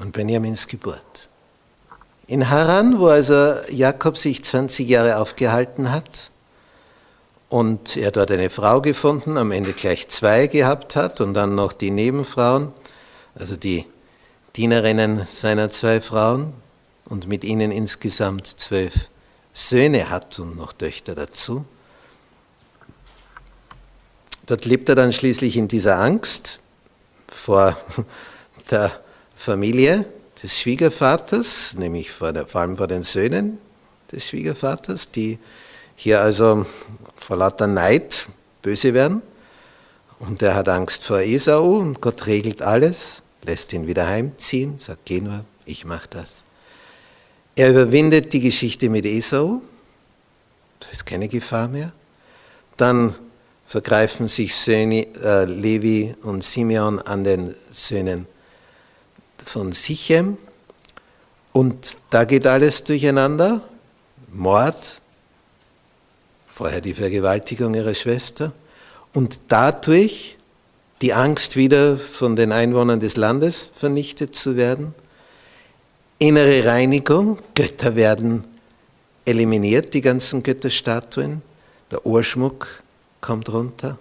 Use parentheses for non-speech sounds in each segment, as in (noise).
und Benjamins Geburt. In Haran, wo also Jakob sich 20 Jahre aufgehalten hat und er dort eine Frau gefunden, am Ende gleich zwei gehabt hat und dann noch die Nebenfrauen, also die Dienerinnen seiner zwei Frauen und mit ihnen insgesamt zwölf Söhne hat und noch Töchter dazu. Dort lebt er dann schließlich in dieser Angst vor (laughs) der Familie des Schwiegervaters, nämlich vor, der, vor allem vor den Söhnen des Schwiegervaters, die hier also vor lauter Neid böse werden. Und er hat Angst vor Esau und Gott regelt alles, lässt ihn wieder heimziehen, sagt, geh nur, ich mach das. Er überwindet die Geschichte mit Esau, da ist keine Gefahr mehr. Dann vergreifen sich Söhne, äh, Levi und Simeon an den Söhnen von Sichem. Und da geht alles durcheinander. Mord, vorher die Vergewaltigung ihrer Schwester. Und dadurch die Angst wieder von den Einwohnern des Landes vernichtet zu werden. Innere Reinigung, Götter werden eliminiert, die ganzen Götterstatuen, der Ohrschmuck kommt runter,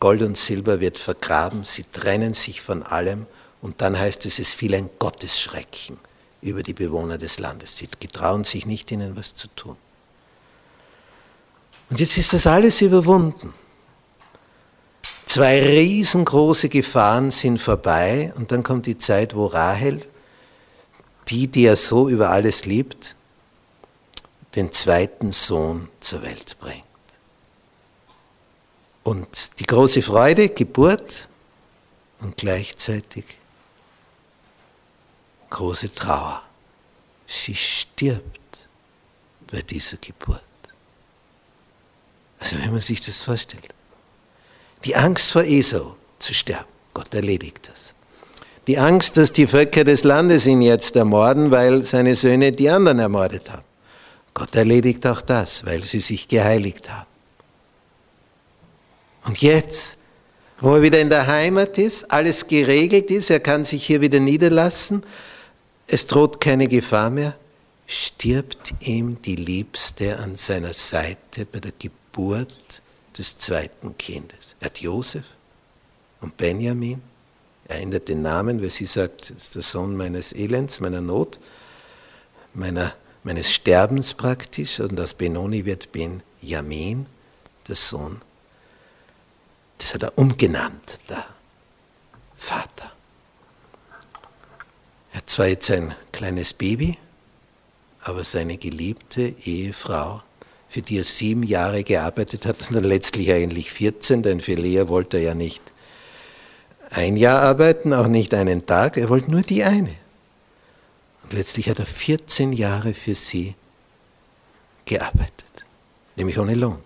Gold und Silber wird vergraben, sie trennen sich von allem und dann heißt es, es fiel ein Gottesschrecken über die Bewohner des Landes. Sie getrauen sich nicht, ihnen was zu tun. Und jetzt ist das alles überwunden. Zwei riesengroße Gefahren sind vorbei und dann kommt die Zeit, wo Rahel, die, die er so über alles liebt, den zweiten Sohn zur Welt bringt. Und die große Freude, Geburt und gleichzeitig große Trauer. Sie stirbt bei dieser Geburt. Also wenn man sich das vorstellt. Die Angst vor Esau zu sterben, Gott erledigt das. Die Angst, dass die Völker des Landes ihn jetzt ermorden, weil seine Söhne die anderen ermordet haben. Gott erledigt auch das, weil sie sich geheiligt haben. Und jetzt, wo er wieder in der Heimat ist, alles geregelt ist, er kann sich hier wieder niederlassen, es droht keine Gefahr mehr, stirbt ihm die Liebste an seiner Seite bei der Geburt des zweiten Kindes. Er hat Josef und Benjamin, er ändert den Namen, weil sie sagt, das ist der Sohn meines Elends, meiner Not, meiner, meines Sterbens praktisch, und aus Benoni wird Benjamin, der Sohn. Das hat er umgenannt, der Vater. Er hat zwar jetzt ein kleines Baby, aber seine geliebte Ehefrau, für die er sieben Jahre gearbeitet hat, und dann letztlich eigentlich 14, denn für Lea wollte er ja nicht ein Jahr arbeiten, auch nicht einen Tag, er wollte nur die eine. Und letztlich hat er 14 Jahre für sie gearbeitet, nämlich ohne Lohn.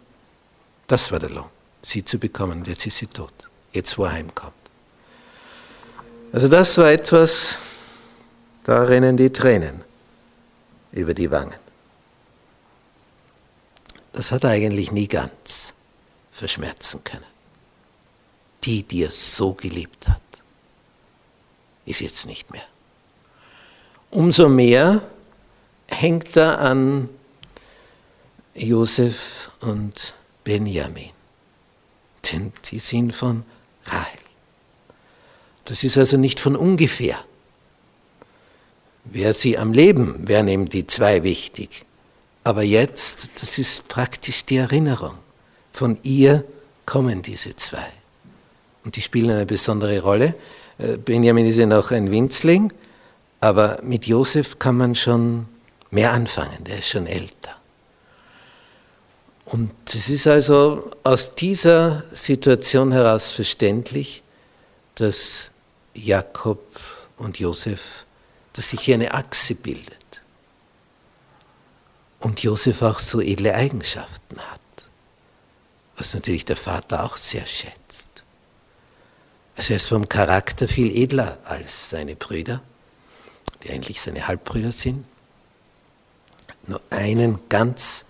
Das war der Lohn, sie zu bekommen. Jetzt ist sie tot, jetzt wo er heimkommt. Also das war etwas, da rennen die Tränen über die Wangen. Das hat er eigentlich nie ganz verschmerzen können. Die, die er so geliebt hat, ist jetzt nicht mehr. Umso mehr hängt er an Josef und Benjamin, denn die sind von Rahel. Das ist also nicht von ungefähr wäre sie am Leben, wären ihm die zwei wichtig. Aber jetzt, das ist praktisch die Erinnerung. Von ihr kommen diese zwei. Und die spielen eine besondere Rolle. Äh, Benjamin ist ja noch ein Winzling, aber mit Josef kann man schon mehr anfangen, der ist schon älter. Und es ist also aus dieser Situation heraus verständlich, dass Jakob und Josef, dass sich hier eine Achse bildet. Und Josef auch so edle Eigenschaften hat, was natürlich der Vater auch sehr schätzt. Also er ist vom Charakter viel edler als seine Brüder, die eigentlich seine Halbbrüder sind. Nur einen ganz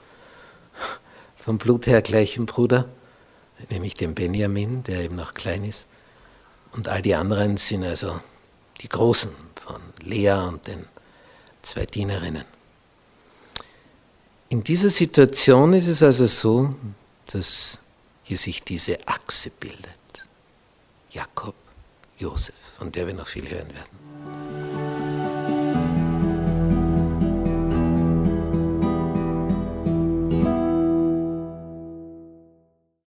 vom Blut her gleichen Bruder, nämlich den Benjamin, der eben noch klein ist. Und all die anderen sind also die Großen von Lea und den zwei Dienerinnen. In dieser Situation ist es also so, dass hier sich diese Achse bildet. Jakob, Josef, von der wir noch viel hören werden.